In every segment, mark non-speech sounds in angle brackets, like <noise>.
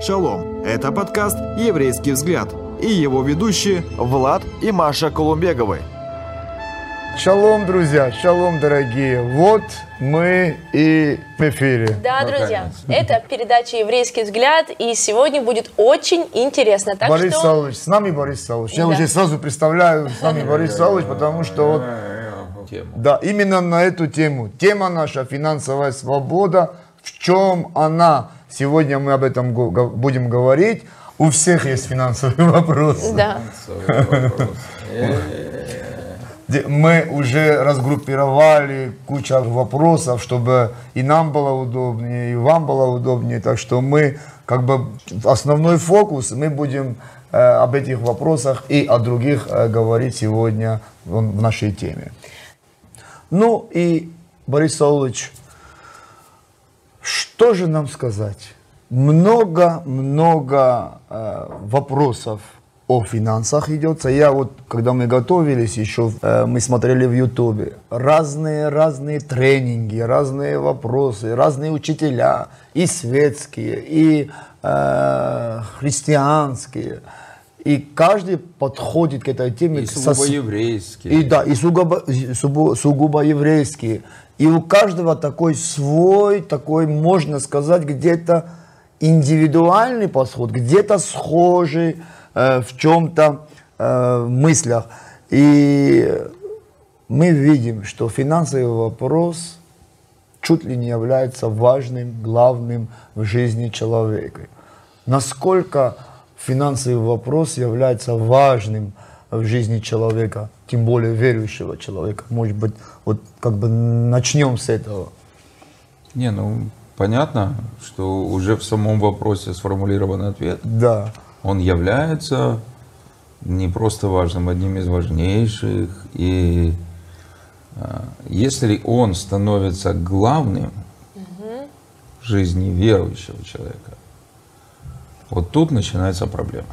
Шалом! Это подкаст «Еврейский взгляд» и его ведущие Влад и Маша Колумбеговы. Шалом, друзья, шалом, дорогие. Вот мы и в эфире. Да, друзья, это передача «Еврейский взгляд», и сегодня будет очень интересно. Так Борис что... Савлович, с нами Борис Савлович. Я Да. уже сразу представляю с нами Борис Савлович, потому что вот, да, именно на эту тему. Тема наша «Финансовая свобода». В чем она? Сегодня мы об этом будем говорить. У всех есть финансовый <laughs> вопрос. Да. Мы уже разгруппировали кучу вопросов, чтобы и нам было удобнее, и вам было удобнее. Так что мы, как бы, основной фокус, мы будем э, об этих вопросах и о других э, говорить сегодня в, в нашей теме. Ну и, Борис Саулович, что же нам сказать? Много-много э, вопросов о финансах идется. Я вот, когда мы готовились еще, э, мы смотрели в Ютубе разные-разные тренинги, разные вопросы, разные учителя, и светские, и э, христианские. И каждый подходит к этой теме И со сугубо с- еврейские. и да, и сугубо, сугубо, сугубо еврейские. И у каждого такой свой, такой, можно сказать, где-то индивидуальный подход, где-то схожий э, в чем-то э, мыслях. И мы видим, что финансовый вопрос чуть ли не является важным, главным в жизни человека. Насколько финансовый вопрос является важным в жизни человека, тем более верующего человека. Может быть, вот как бы начнем с этого. Не, ну понятно, что уже в самом вопросе сформулирован ответ. Да, Он является не просто важным, одним из важнейших. И а, если он становится главным в жизни верующего человека, вот тут начинается проблема.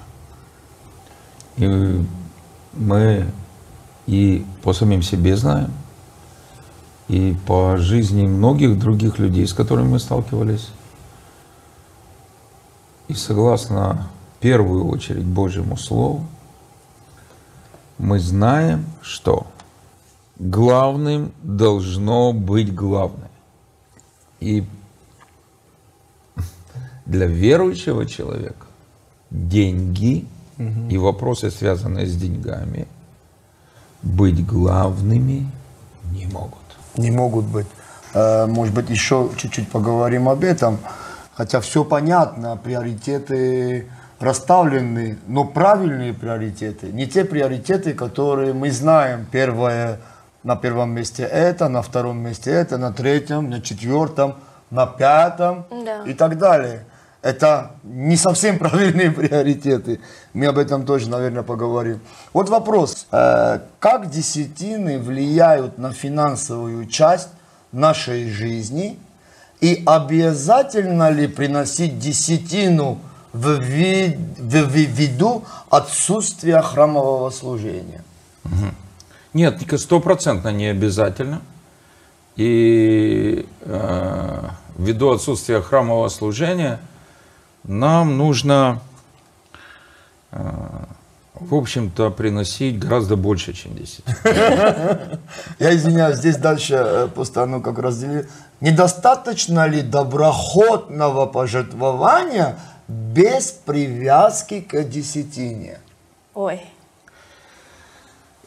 И мы и по самим себе знаем, и по жизни многих других людей, с которыми мы сталкивались. И согласно в первую очередь Божьему Слову, мы знаем, что главным должно быть главное. И для верующего человека деньги и вопросы, связанные с деньгами, быть главными не могут. не могут быть. Э, Может быть, еще чуть-чуть поговорим об этом. Хотя все понятно, приоритеты расставлены, но правильные приоритеты. Не те приоритеты, которые мы знаем. Первое, на первом месте это, на втором месте это, на третьем, на четвертом, на пятом Да. и так далее. Это не совсем <laughs> правильные приоритеты. Мы об этом тоже, наверное, поговорим. Вот вопрос. Э, Как десятины влияют на финансовую часть нашей жизни? И обязательно ли приносить десятину в ви- в ви- ввиду отсутствия храмового служения? Нет, стопроцентно не обязательно. И э, ввиду отсутствия храмового служения нам нужно, э, в общем-то, приносить гораздо больше, чем 10. Я извиняюсь, здесь дальше э, просто оно как разделили. Недостаточно ли доброходного пожертвования без привязки к десятине? Ой.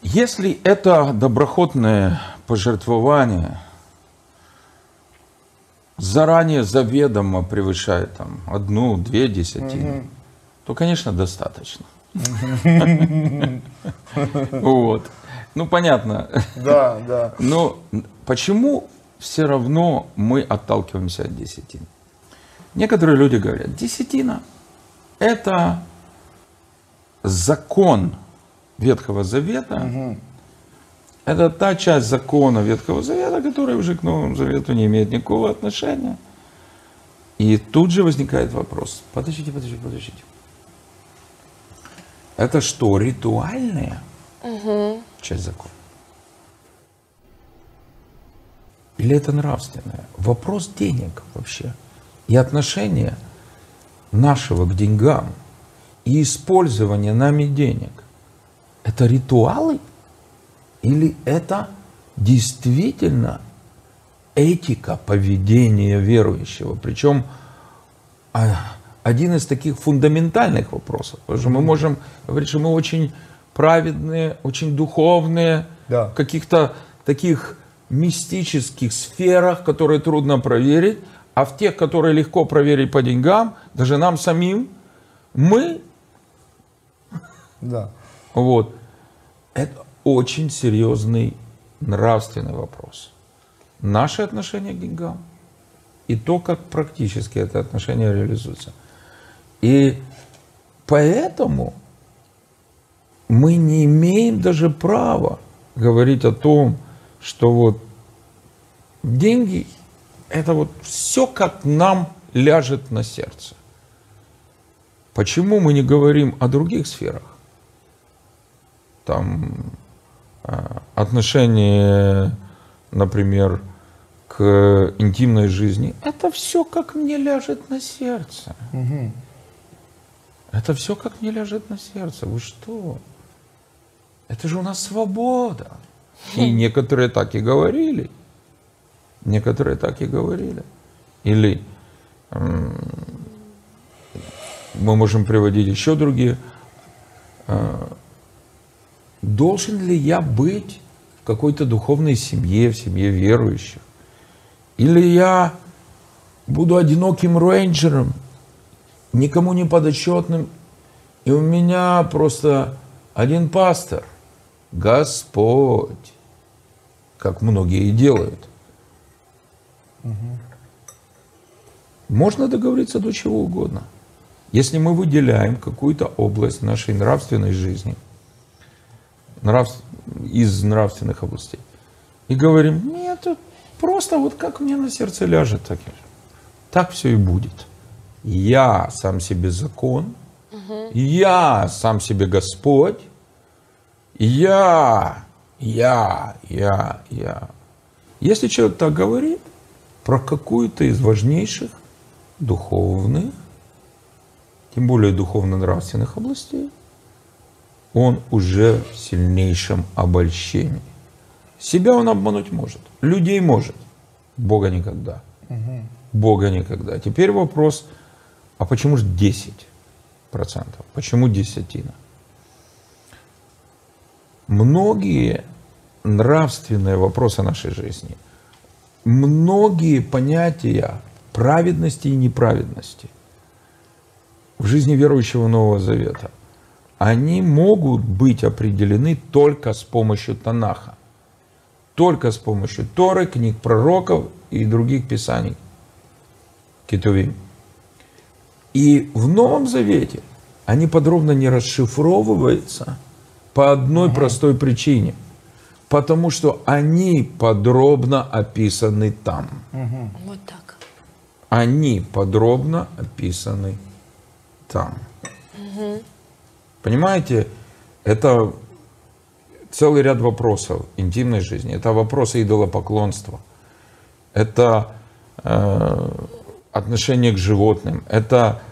Если это доброходное пожертвование заранее заведомо превышает там одну-две десятины, то, конечно, достаточно. Вот. Ну, понятно. Да, да. Но почему все равно мы отталкиваемся от десятин? Некоторые люди говорят, десятина – это закон Ветхого Завета, это та часть закона Ветхого Завета, которая уже к Новому Завету не имеет никакого отношения. И тут же возникает вопрос, подождите, подождите, подождите. Это что, ритуальная часть закона? Или это нравственное? Вопрос денег вообще. И отношения нашего к деньгам и использования нами денег – это ритуалы или это действительно этика поведения верующего? Причем а, один из таких фундаментальных вопросов. Потому что мы можем говорить, что мы очень праведные, очень духовные, Да. в каких-то таких мистических сферах, которые трудно проверить, а в тех, которые легко проверить по деньгам, даже нам самим, мы, Да. вот, это очень серьезный нравственный вопрос. Наше отношение к деньгам и то, как практически это отношение реализуется. И поэтому мы не имеем даже права говорить о том, что вот деньги это вот все как нам ляжет на сердце. Почему мы не говорим о других сферах? Там отношение, например, к интимной жизни. Это все как мне ляжет на сердце. Это все как мне ляжет на сердце. Вы что? Это же у нас свобода. И некоторые так и говорили. Некоторые так и говорили. Или мы можем приводить еще другие. Должен ли я быть в какой-то духовной семье, в семье верующих? Или я буду одиноким рейнджером, никому не подотчетным, и у меня просто один пастор, Господь, как многие и делают. Можно договориться до чего угодно. Если мы выделяем какую-то область нашей нравственной жизни нрав... из нравственных областей и говорим, нет, это просто вот как мне на сердце ляжет, так, так все и будет. Я сам себе закон, я сам себе Господь, я, я, я, я. Если человек так говорит про какую-то из важнейших духовных, тем более духовно-нравственных областей, он уже в сильнейшем обольщении. Себя он обмануть может, людей может, Бога никогда. Бога никогда. Теперь вопрос, а почему же 10%? Почему десятина? Многие нравственные вопросы нашей жизни, многие понятия праведности и неправедности в жизни верующего Нового Завета, они могут быть определены только с помощью Танаха, только с помощью Торы, книг пророков и других писаний, Кетувим. И в Новом Завете они подробно не расшифровываются по одной простой причине. Потому что они подробно описаны там. Вот так. Они подробно описаны там. Понимаете, это целый ряд вопросов интимной жизни. Это вопросы идолопоклонства. Это э, отношение к животным. Это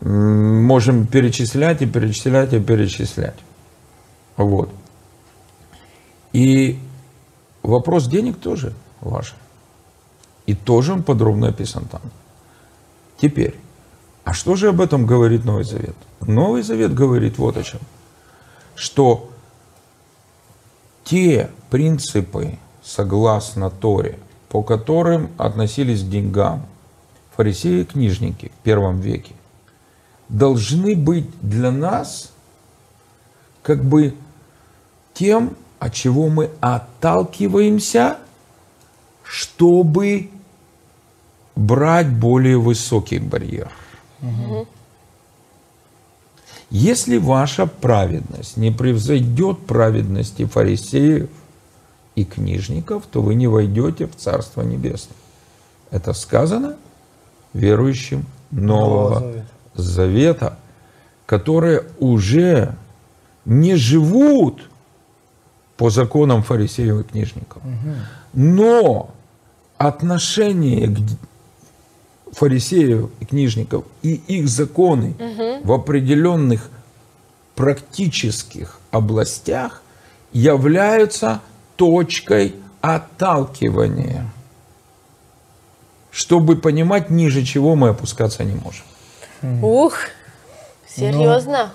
м, можем перечислять и перечислять и перечислять. Вот. И вопрос денег тоже важен. И тоже он подробно описан там. Теперь, а что же об этом говорит Новый Завет? Новый Завет говорит вот о чем. Что те принципы, согласно Торе, по которым относились к деньгам фарисеи и книжники в первом веке, должны быть для нас как бы тем, от чего мы отталкиваемся, чтобы брать более высокий барьер. Если ваша праведность не превзойдет праведности фарисеев и книжников, то вы не войдете в Царство Небесное. Это сказано верующим Нового Нового Завета, которые уже не живут по законам фарисеев и книжников. Но отношение к фарисеев и книжников и их законы в определенных практических областях являются точкой отталкивания, чтобы понимать, ниже чего мы опускаться не можем. Ух, серьезно?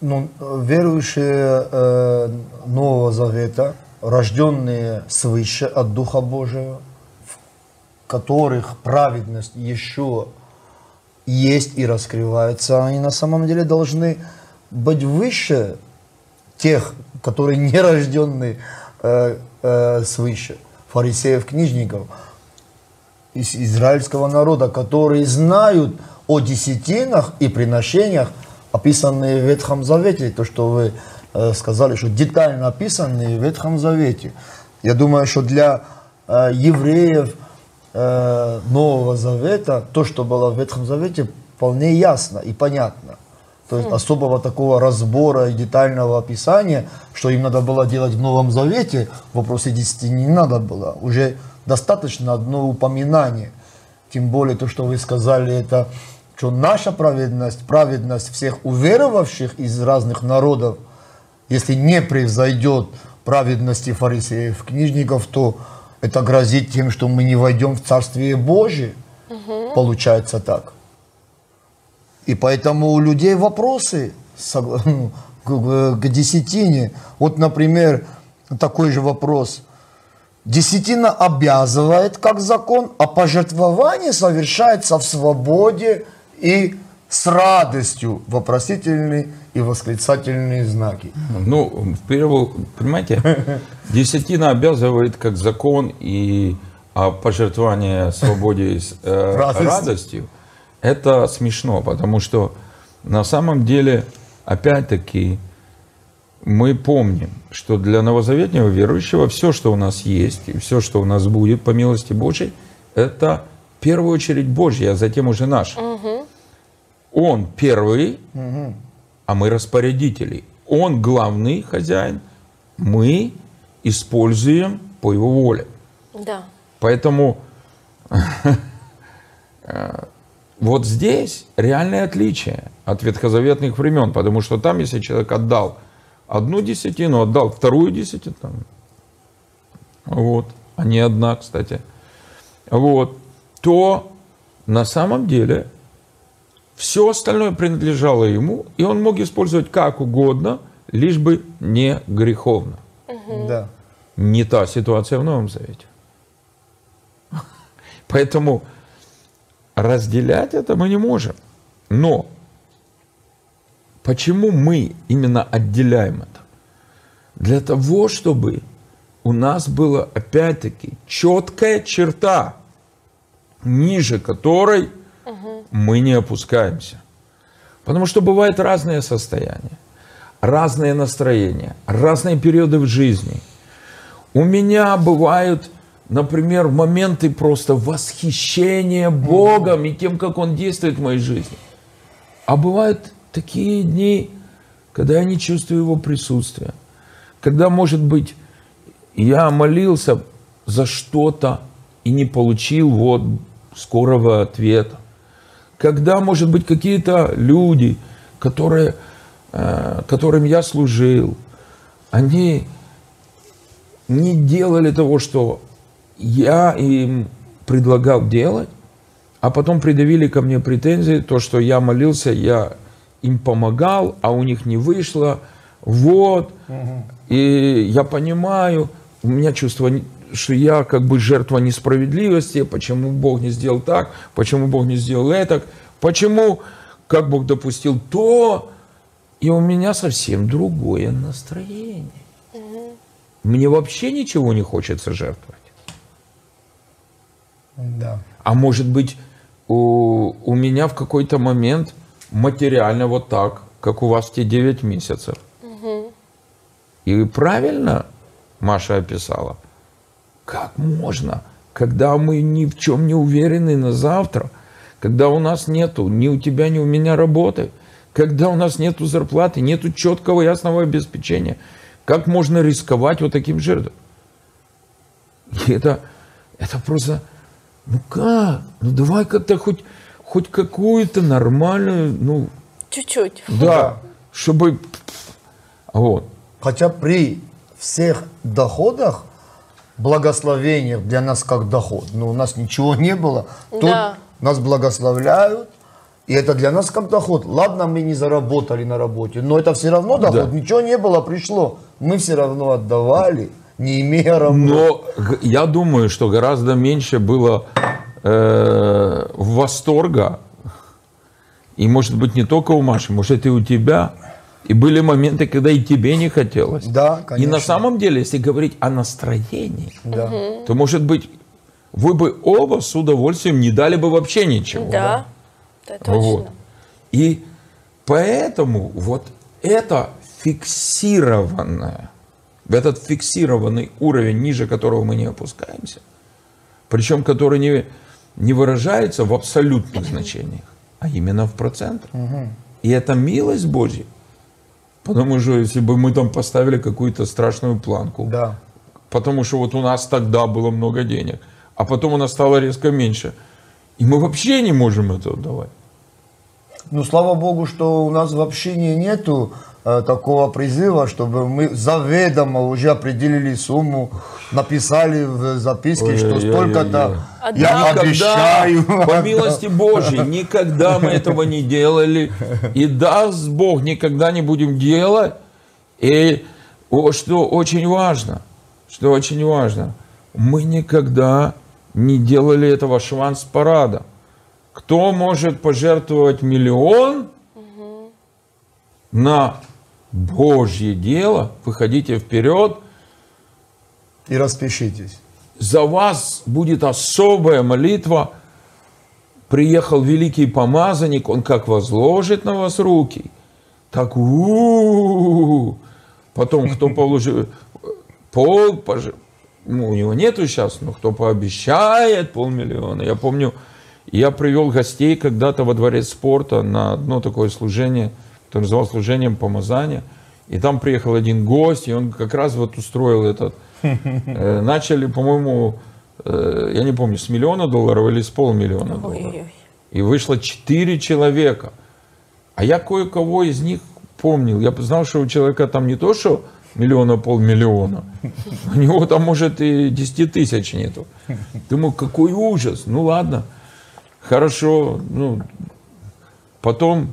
Ну, верующие э, Нового Завета, рожденные свыше от Духа Божьего, которых праведность еще есть и раскрывается, они на самом деле должны быть выше тех, которые не рожденные э, э, свыше, фарисеев, книжников, из израильского народа, которые знают о десятинах и приношениях, описанные в Ветхом Завете, то, что вы э, сказали, что детально описанные в Ветхом Завете. Я думаю, что для э, евреев э, Нового Завета, то, что было в Ветхом Завете, вполне ясно и понятно. То есть особого такого разбора и детального описания, что им надо было делать в Новом Завете, в вопросе десяти не надо было. Уже достаточно одно упоминание. Тем более то, что вы сказали, это что наша праведность, праведность всех уверовавших из разных народов, если не превзойдет праведности фарисеев, книжников, то это грозит тем, что мы не войдем в Царствие Божие. Получается так. И поэтому у людей вопросы <laughs> к десятине. Вот, например, такой же вопрос. Десятина обязывает как закон, а пожертвование совершается в свободе и с радостью. Вопросительные и восклицательные знаки. Ну, в первую, понимаете, <laughs> десятина обязывает как закон и а пожертвование свободе с э, Радость. радостью. Это смешно, потому что на самом деле, опять-таки, мы помним, что для новозаветнего верующего все, что у нас есть, и все, что у нас будет по милости Божьей, это в первую очередь Божье, а затем уже наше. Он первый, а мы распорядители. Он главный хозяин, мы используем по его воле. Да. Поэтому <laughs> э, вот здесь реальное отличие от ветхозаветных времен, потому что там, если человек отдал одну десятину, отдал вторую десятину, там, вот, а не одна, кстати, вот, то на самом деле все остальное принадлежало ему, и он мог использовать как угодно, лишь бы не греховно. Да. Не та ситуация в Новом Завете. <laughs> Поэтому разделять это мы не можем. Но почему мы именно отделяем это? Для того, чтобы у нас была опять-таки четкая черта, ниже которой мы не опускаемся. Потому что бывают разные состояния, разные настроения, разные периоды в жизни. У меня бывают, например, моменты просто восхищения Богом и тем, как Он действует в моей жизни. А бывают такие дни, когда я не чувствую Его присутствия. Когда, может быть, я молился за что-то и не получил вот скорого ответа. Когда, может быть, какие-то люди, которые, э, которым я служил, они не делали того, что я им предлагал делать, а потом предъявили ко мне претензии, то, что я молился, я им помогал, а у них не вышло, вот, и я понимаю, у меня чувство, что я как бы жертва несправедливости, почему Бог не сделал так, почему Бог не сделал это, почему, как Бог допустил то, и у меня совсем другое настроение. Мне вообще ничего не хочется жертвовать. Да. А может быть, у, у меня в какой-то момент материально вот так, как у вас те 9 месяцев. И правильно Маша описала. Как можно, когда мы ни в чем не уверены на завтра, когда у нас нету ни у тебя, ни у меня работы, когда у нас нету зарплаты, нету четкого ясного обеспечения, как можно рисковать вот таким жертвам? И это, это просто ну как? Ну давай как-то хоть, хоть какую-то нормальную, ну, Чуть-чуть. да, чтобы... Вот. Хотя при всех доходах, благословениях для нас как доход, но у нас ничего не было, тут Да. нас благословляют, и это для нас как доход. Ладно, мы не заработали на работе, но это все равно доход. Да. Ничего не было, пришло. Мы все равно отдавали, не имея работы. Но я думаю, что гораздо меньше было э, восторга. И может быть не только у Маши, может и у тебя. И были моменты, когда и тебе не хотелось. Да, И конечно. на самом деле, если говорить о настроении, Да. то может быть вы бы оба с удовольствием не дали бы вообще ничего. Да, да, точно. Вот. И поэтому вот это фиксированное, этот фиксированный уровень, ниже которого мы не опускаемся, причем который не, не выражается в абсолютных значениях, а именно в процентах. И это милость Божья. Потому что если бы мы там поставили какую-то страшную планку, Да. потому что вот у нас тогда было много денег, а потом у нас стало резко меньше, и мы вообще не можем это давать. Ну, слава Богу, что у нас в общине нету такого призыва, чтобы мы заведомо уже определили сумму, написали в записке, что столько-то я Никогда, обещаю. по милости Божьей, <laughs> никогда мы этого не делали. И даст Бог, никогда не будем делать. И что очень важно, что очень важно, мы никогда не делали этого шванс-парада. Кто может пожертвовать миллион на Божье дело, выходите вперед, И распишитесь. за вас будет особая молитва. Приехал великий помазанник, он как возложит на вас руки, так у Потом, кто <laughs> положил пол, пож- ну, у него нету сейчас, но кто пообещает полмиллиона. Я помню, я привел гостей когда-то во дворец спорта на одно такое служение, которое называлось служением помазания. И там приехал один гость, и он как раз вот устроил этот. Э, Начали, по-моему, э, я не помню, с миллиона долларов или с полмиллиона долларов. И вышло четыре человека. А я кое-кого из них помнил. Я знал, что у человека там не то, что миллиона, полмиллиона. У него там, может, и 10 тысяч нету. Думаю, какой ужас. Ну, ладно. Хорошо. Ну, потом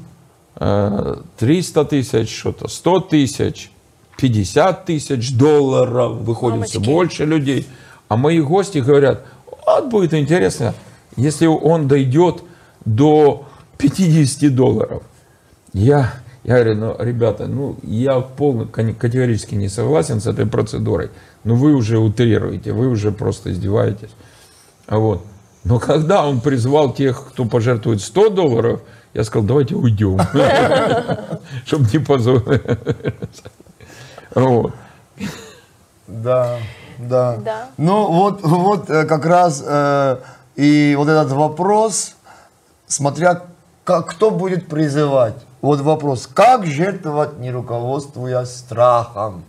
300 тысяч, что-то, 100 тысяч, 50 тысяч долларов. Выходит все Мамочки. больше людей. А мои гости говорят, вот будет интересно, если он дойдет до 50 долларов. Я, я говорю, ну, ребята, ну, я полно, категорически не согласен с этой процедурой, но вы уже утрируете, вы уже просто издеваетесь. А вот. Но когда он призвал тех, кто пожертвует 100 долларов, я сказал, давайте уйдем, <laughs> чтобы не позорить. Вот. Да, да. Да. Ну вот, вот э, как раз э, и вот этот вопрос, смотря как, кто будет призывать. Вот вопрос, как жертвовать, не руководствуясь страхом?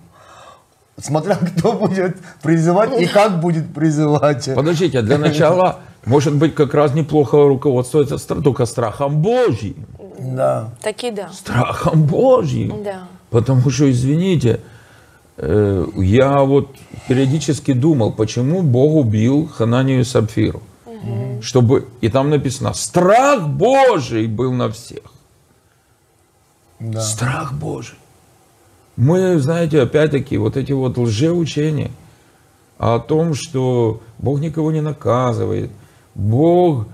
Смотря кто будет призывать и <laughs> как будет призывать. Подождите, а для начала, может быть, как раз неплохо руководствоваться стра- только страхом Божьим. Да. Таки да. Страхом Божьим. Да. Потому что, извините, э, я вот периодически думал, почему Бог убил Хананию и Сапфиру. Чтобы, и там написано, страх Божий был на всех. Да. Страх Божий. Мы, знаете, опять-таки, вот эти вот лжеучения о том, что Бог никого не наказывает, Бог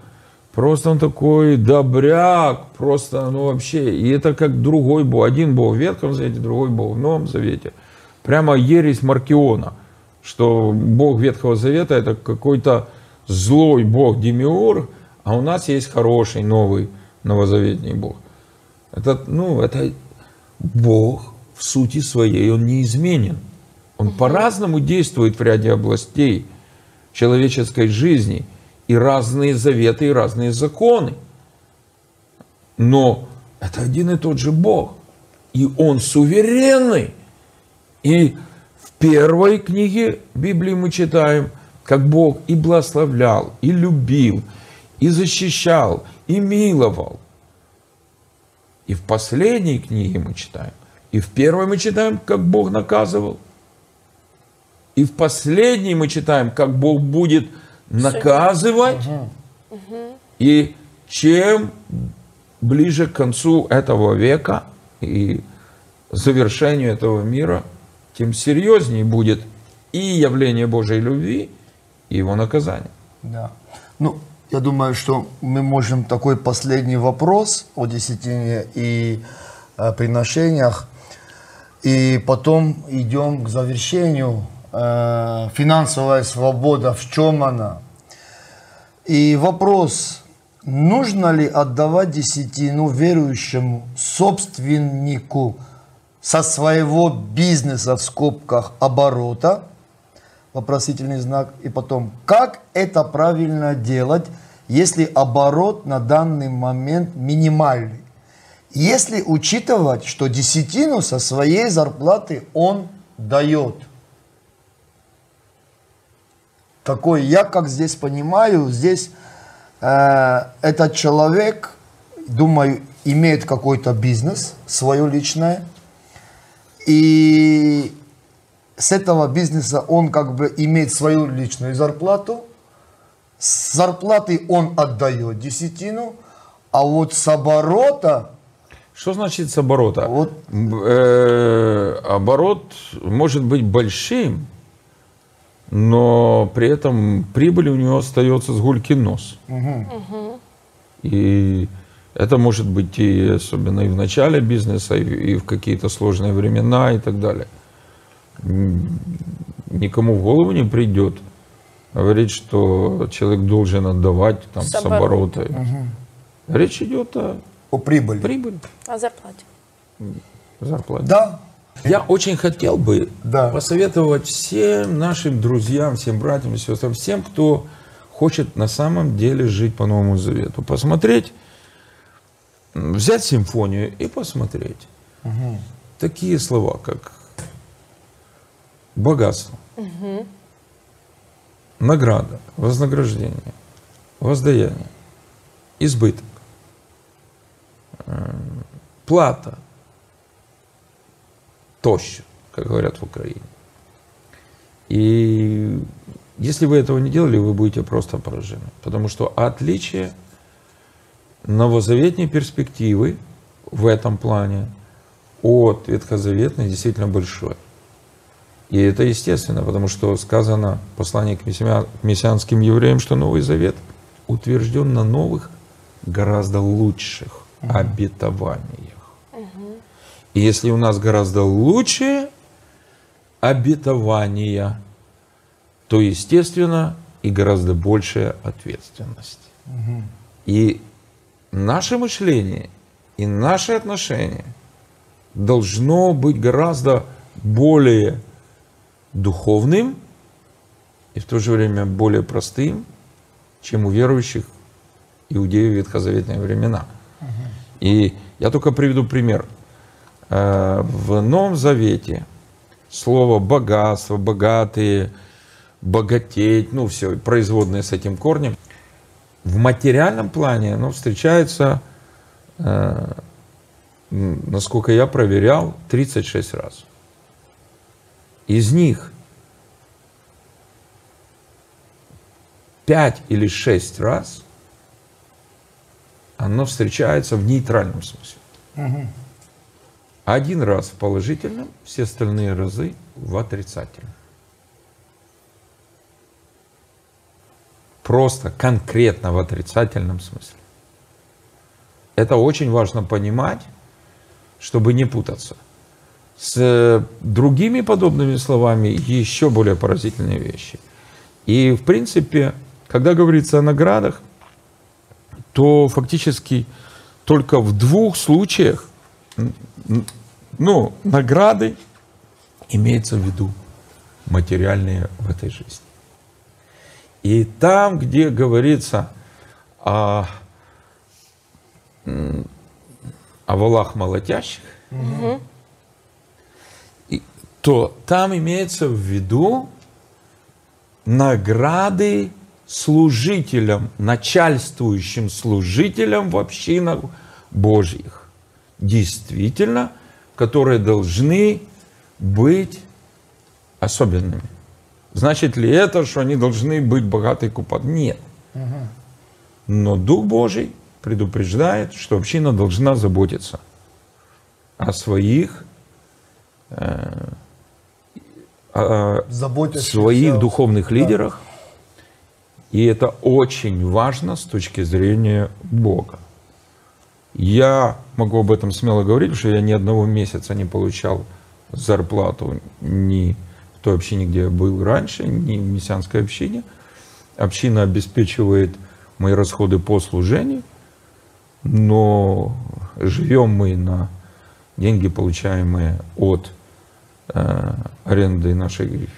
просто он такой добряк, просто, ну вообще, и это как другой Бог, один Бог в Ветхом Завете, другой Бог в Новом Завете. Прямо ересь Маркиона, что Бог Ветхого Завета это какой-то злой Бог Демиур, а у нас есть хороший новый новозаветний Бог. Это, ну, это Бог в сути своей, он неизменен. Он по-разному действует в ряде областей человеческой жизни. И разные заветы, и разные законы. Но это один и тот же Бог. И Он суверенный. И в первой книге Библии мы читаем, как Бог и благословлял, и любил, и защищал, и миловал. И в последней книге мы читаем, и в первой мы читаем, как Бог наказывал, и в последней мы читаем, как Бог будет. И чем ближе к концу этого века и завершению этого мира, тем серьезнее будет и явление Божьей любви, и его наказание. Да. Ну, я думаю, что мы можем такой последний вопрос о десятине и э, приношениях, и потом идем к завершению. Э, финансовая свобода, в чем она? И вопрос, нужно ли отдавать десятину верующему собственнику со своего бизнеса в скобках оборота – вопросительный знак, и потом, как это правильно делать, если оборот на данный момент минимальный? Если учитывать, что десятину со своей зарплаты он дает. Такой, я как здесь понимаю, здесь э, этот человек, думаю, имеет какой-то бизнес, свое личное, и с этого бизнеса он как бы имеет свою личную зарплату, с зарплаты он отдает десятину, а вот с оборота... Что значит с оборота? Вот. Э, оборот может быть большим, но при этом прибыль у него остается с гульки нос. И это может быть и особенно и в начале бизнеса, и в какие-то сложные времена и так далее никому в голову не придет говорить, что человек должен отдавать там, с, С оборота. оборота. Речь идет о О прибыли. прибыли, О зарплате. зарплате. Да. Я очень хотел бы Да. посоветовать всем нашим друзьям, всем братьям и сестрам, всем, кто хочет на самом деле жить по Новому Завету, посмотреть, взять симфонию и посмотреть. Такие слова, как богатство, награда, вознаграждение, воздаяние, избыток, э, плата, тоща, как говорят в Украине. И если вы этого не делали, вы будете просто поражены. Потому что отличие новозаветней перспективы в этом плане от ветхозаветной действительно большое. И это естественно, потому что сказано в послании к мессианским евреям, что Новый Завет утвержден на новых, гораздо лучших обетованиях. И если у нас гораздо лучшие обетования, то, естественно, и гораздо большая ответственность. И наше мышление и наши отношения должно быть гораздо более духовным и в то же время более простым, чем у верующих иудеев в ветхозаветные времена. И я только приведу пример. Э, В Новом Завете слово богатство, богатые, богатеть, ну все, производные с этим корнем, в материальном плане оно встречается, э, насколько я проверял, 36 раз. Из них 5 или 6 раз оно встречается в нейтральном смысле. Один раз в положительном, все остальные разы в отрицательном. Просто конкретно в отрицательном смысле. Это очень важно понимать, чтобы не путаться. С э, другими подобными словами еще более поразительные вещи. И, в принципе, когда говорится о наградах, то фактически только в двух случаях ну, награды имеется в виду материальные в этой жизни. И там, где говорится о, о валах молотящих, и- то там имеется в виду награды служителям, начальствующим служителям в общинах Божьих. Действительно, которые должны быть особенными. Значит ли это, что они должны быть богаты купат? Нет. Но Дух Божий предупреждает, что община должна заботиться о своих, э, о своих духовных да. лидерах. И это очень важно с точки зрения Бога. Я могу об этом смело говорить, что я ни одного месяца не получал зарплату ни в той общине, где я был раньше, ни в мессианской общине. Община обеспечивает мои расходы по служению, но живем мы на деньги, получаемые от э, аренды нашей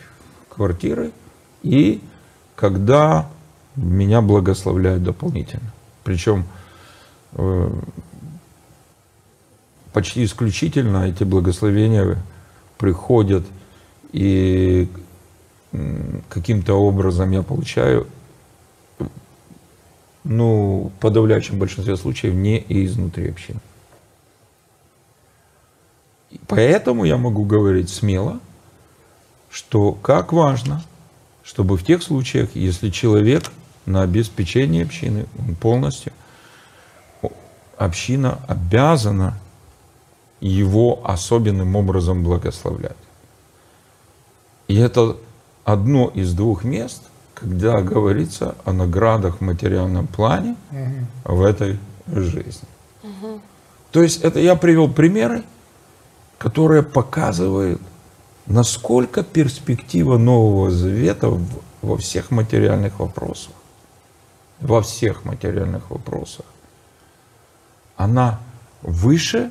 квартиры, и когда меня благословляют дополнительно. Причем почти исключительно эти благословения приходят и каким-то образом я получаю, ну, в подавляющем большинстве случаев не изнутри общины. Поэтому я могу говорить смело, что как важно, чтобы в тех случаях, если человек на обеспечении общины, он полностью, община обязана его особенным образом благословлять. И это одно из двух мест, когда говорится о наградах в материальном плане в этой жизни. То есть это я привел примеры, которые показывают, насколько перспектива Нового Завета во всех материальных вопросах, во всех материальных вопросах, она выше,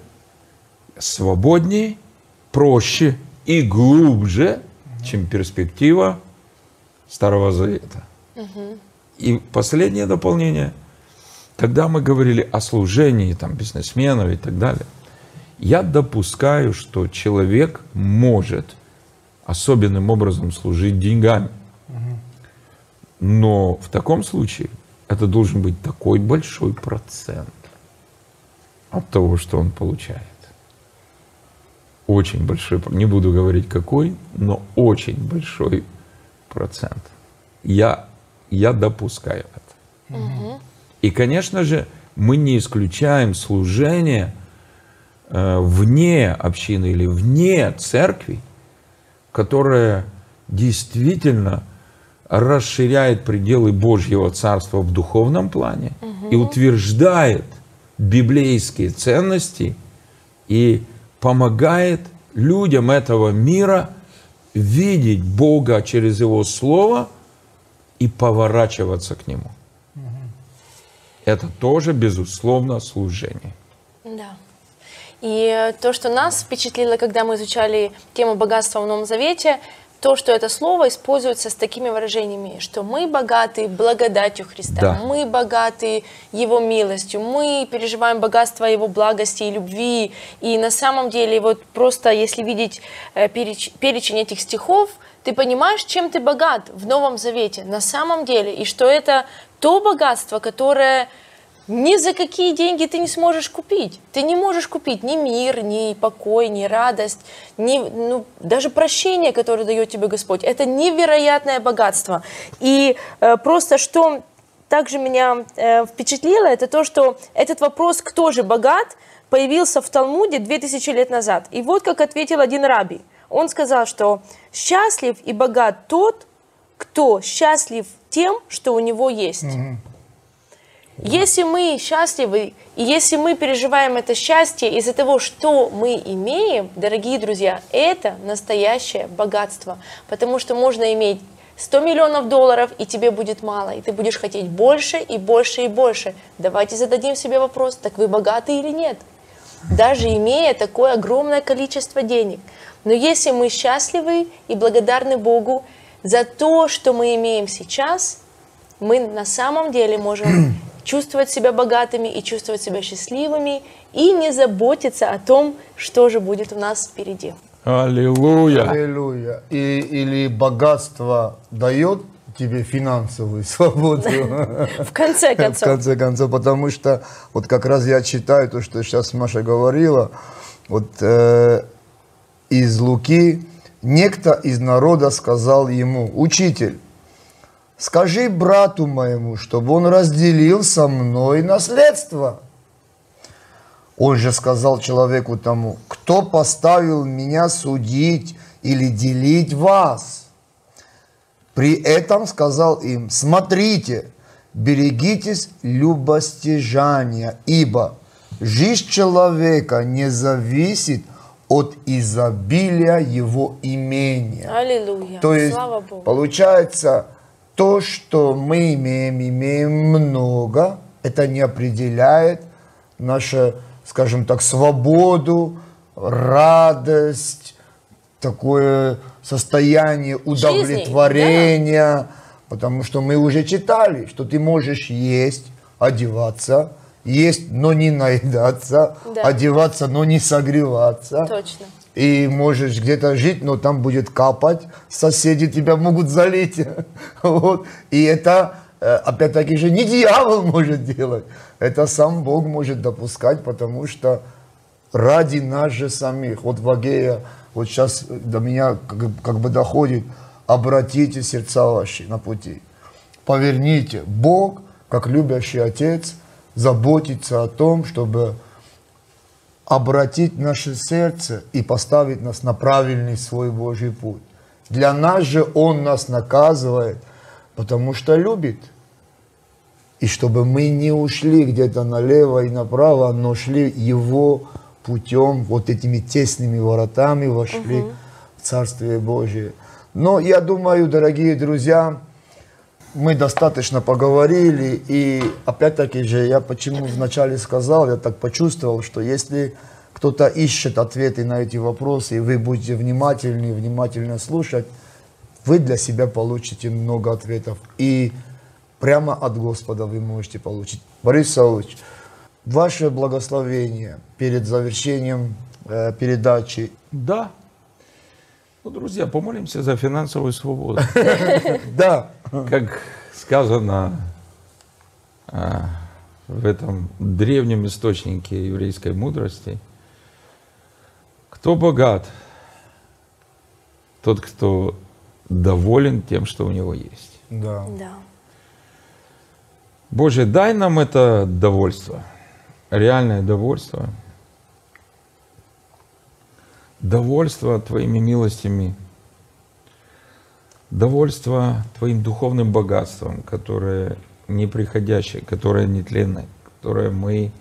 свободнее, проще и глубже, чем перспектива Старого Завета. И последнее дополнение. Тогда мы говорили о служении там, бизнесменов и так далее. Я допускаю, что человек может особенным образом служить деньгами. Но в таком случае это должен быть такой большой процент от того, что он получает. Очень большой, не буду говорить какой, но очень большой процент. Я, я допускаю это. И, конечно же, мы не исключаем служение э, вне общины или вне церкви, которое действительно расширяет пределы Божьего Царства в духовном плане и утверждает библейские ценности и помогает людям этого мира видеть Бога через Его Слово и поворачиваться к Нему. Это тоже, безусловно, служение. Да. И то, что нас впечатлило, когда мы изучали тему богатства в Новом Завете, то, что это слово используется с такими выражениями, что мы богаты благодатью Христа, Да. мы богаты Его милостью, мы переживаем богатство Его благости и любви. И на самом деле, вот просто если видеть э, переч- перечень этих стихов, ты понимаешь, чем ты богат в Новом Завете на самом деле, и что это то богатство, которое ни за какие деньги ты не сможешь купить. Ты не можешь купить ни мир, ни покой, ни радость, ни, ну, даже прощение, которое дает тебе Господь. Это невероятное богатство. И э, просто что также меня э, впечатлило, это то, что этот вопрос «кто же богат?» появился в Талмуде 2000 лет назад. И вот как ответил один раби. Он сказал, что «счастлив и богат тот, кто счастлив тем, что у него есть». Если мы счастливы, и если мы переживаем это счастье из-за того, что мы имеем, дорогие друзья, это настоящее богатство. Потому что можно иметь 100 миллионов долларов, и тебе будет мало, и ты будешь хотеть больше и больше и больше. Давайте зададим себе вопрос, так вы богаты или нет? Даже имея такое огромное количество денег. Но если мы счастливы и благодарны Богу за то, что мы имеем сейчас, мы на самом деле можем <clears throat> чувствовать себя богатыми и чувствовать себя счастливыми и не заботиться о том, что же будет у нас впереди. Аллилуйя! Аллилуйя. И, или богатство дает тебе финансовую <laughs> свободу. В конце <laughs> В концов. конце концов, потому что вот как раз я читаю то, что сейчас Маша говорила, вот э, из Луки, некто из народа сказал ему, учитель, скажи брату моему, чтобы он разделил со мной наследство. Он же сказал человеку тому, кто поставил меня судить или делить вас? При этом сказал им, смотрите, берегитесь любостяжания, ибо жизнь человека не зависит от изобилия его имения. Аллилуйя. То есть, Слава Богу. получается, то, что мы имеем, имеем много, это не определяет нашу, скажем так, свободу, радость, такое состояние удовлетворения, потому что мы уже читали, что ты можешь есть, одеваться, есть, но не наедаться, Да. одеваться, но не согреваться. Точно. И можешь где-то жить, но там будет капать, соседи тебя могут залить. <laughs> Вот. И это, э, опять-таки же, не дьявол может делать. Это сам Бог может допускать, потому что ради нас же самих. Вот в Агея, вот сейчас до меня как, как бы доходит, обратите сердца ваши на пути. Поверните, Бог, как любящий Отец, заботится о том, чтобы обратить наше сердце и поставить нас на правильный свой Божий путь. Для нас же Он нас наказывает, потому что любит. И чтобы мы не ушли где-то налево и направо, но шли Его путем, вот этими тесными воротами вошли в Царствие Божие. Но я думаю, дорогие друзья, мы достаточно поговорили, и опять-таки же я почему вначале сказал, я так почувствовал, что если кто-то ищет ответы на эти вопросы, и вы будете внимательны, внимательно слушать, вы для себя получите много ответов. И прямо от Господа вы можете получить. Борис Саулович, ваше благословение перед завершением э, передачи. Да. Ну, друзья, помолимся за финансовую свободу. <laughs> Да, Как сказано а, в этом древнем источнике еврейской мудрости, кто богат, тот, кто доволен тем, что у него есть. да. Да. Боже, дай нам это довольство, реальное довольство, довольство Твоими милостями, довольство Твоим духовным богатством, которое неприходящее, которое нетленное, которое мы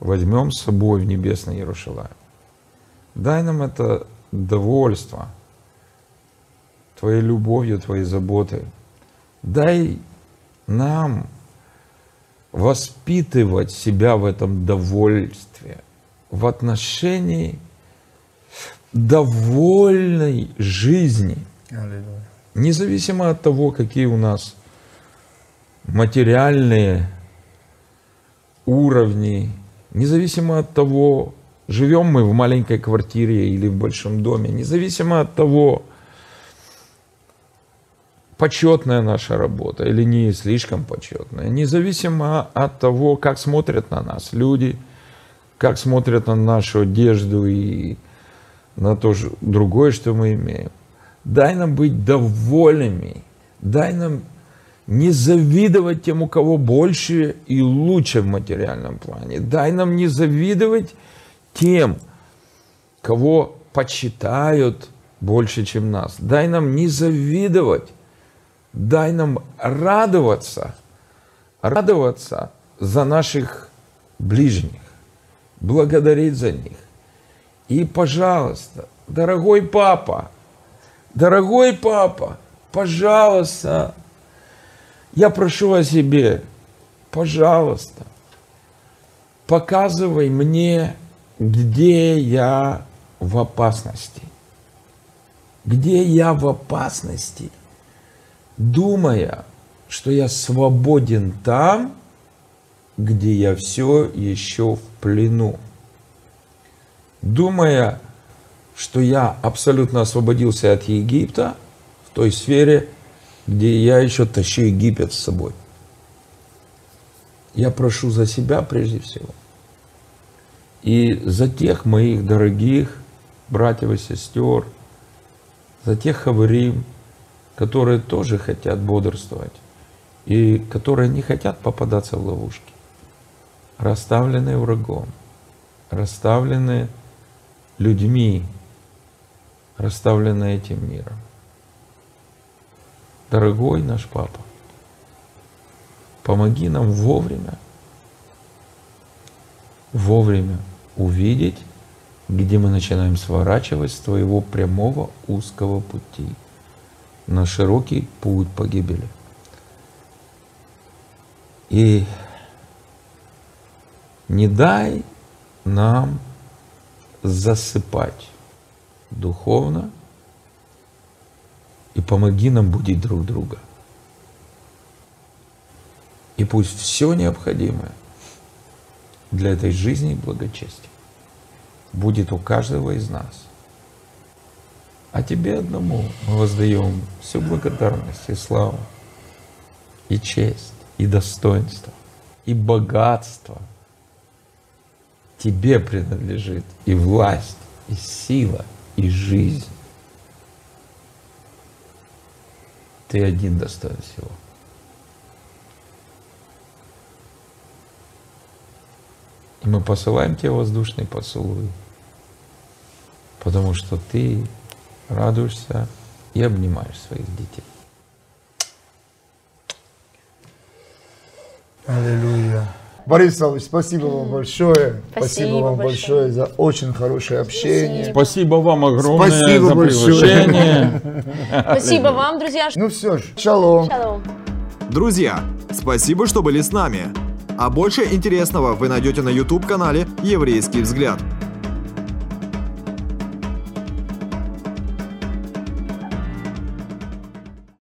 возьмем с собой в небесный Иерушалаем. Дай нам это довольство Твоей любовью, Твоей заботой. Дай нам воспитывать себя в этом довольстве, в отношении довольной жизни, независимо от того, какие у нас материальные уровни, независимо от того, живем мы в маленькой квартире или в большом доме, независимо от того, почетная наша работа или не слишком почетная, независимо от того, как смотрят на нас люди, как смотрят на нашу одежду и на то же другое, что мы имеем. Дай нам быть довольными, дай нам не завидовать тем, у кого больше и лучше в материальном плане. Дай нам не завидовать тем, кого почитают больше, чем нас. Дай нам не завидовать дай нам радоваться, радоваться за наших ближних, благодарить за них. И, пожалуйста, дорогой папа, дорогой папа, пожалуйста, я прошу о себе, пожалуйста, показывай мне, где я в опасности. Где я в опасности – думая, что я свободен там, где я все еще в плену. Думая, что я абсолютно освободился от Египта в той сфере, где я еще тащу Египет с собой. Я прошу за себя прежде всего. И за тех моих дорогих братьев и сестер, за тех хаварим, которые тоже хотят бодрствовать и которые не хотят попадаться в ловушки, расставленные врагом, расставленные людьми, расставленные этим миром. Дорогой наш Папа, помоги нам вовремя, вовремя увидеть, где мы начинаем сворачивать с твоего прямого узкого пути на широкий путь погибели. И не дай нам засыпать духовно и помоги нам будить друг друга. И пусть все необходимое для этой жизни и благочестия будет у каждого из нас. А тебе одному мы воздаем всю благодарность и славу, и честь, и достоинство, и богатство. Тебе принадлежит и власть, и сила, и жизнь. Ты один достоин всего. И мы посылаем тебе воздушный поцелуй, потому что ты радуешься и обнимаешь своих детей. Аллилуйя. Борис Павлович, спасибо вам большое. Спасибо вам большое. большое за очень хорошее общение. Спасибо вам огромное Спасибо за большое. приглашение. <laughs> Спасибо вам, друзья. Ну все ж, шалом. Шалом. Друзья, спасибо, что были с нами. А больше интересного вы найдете на YouTube-канале «Еврейский взгляд».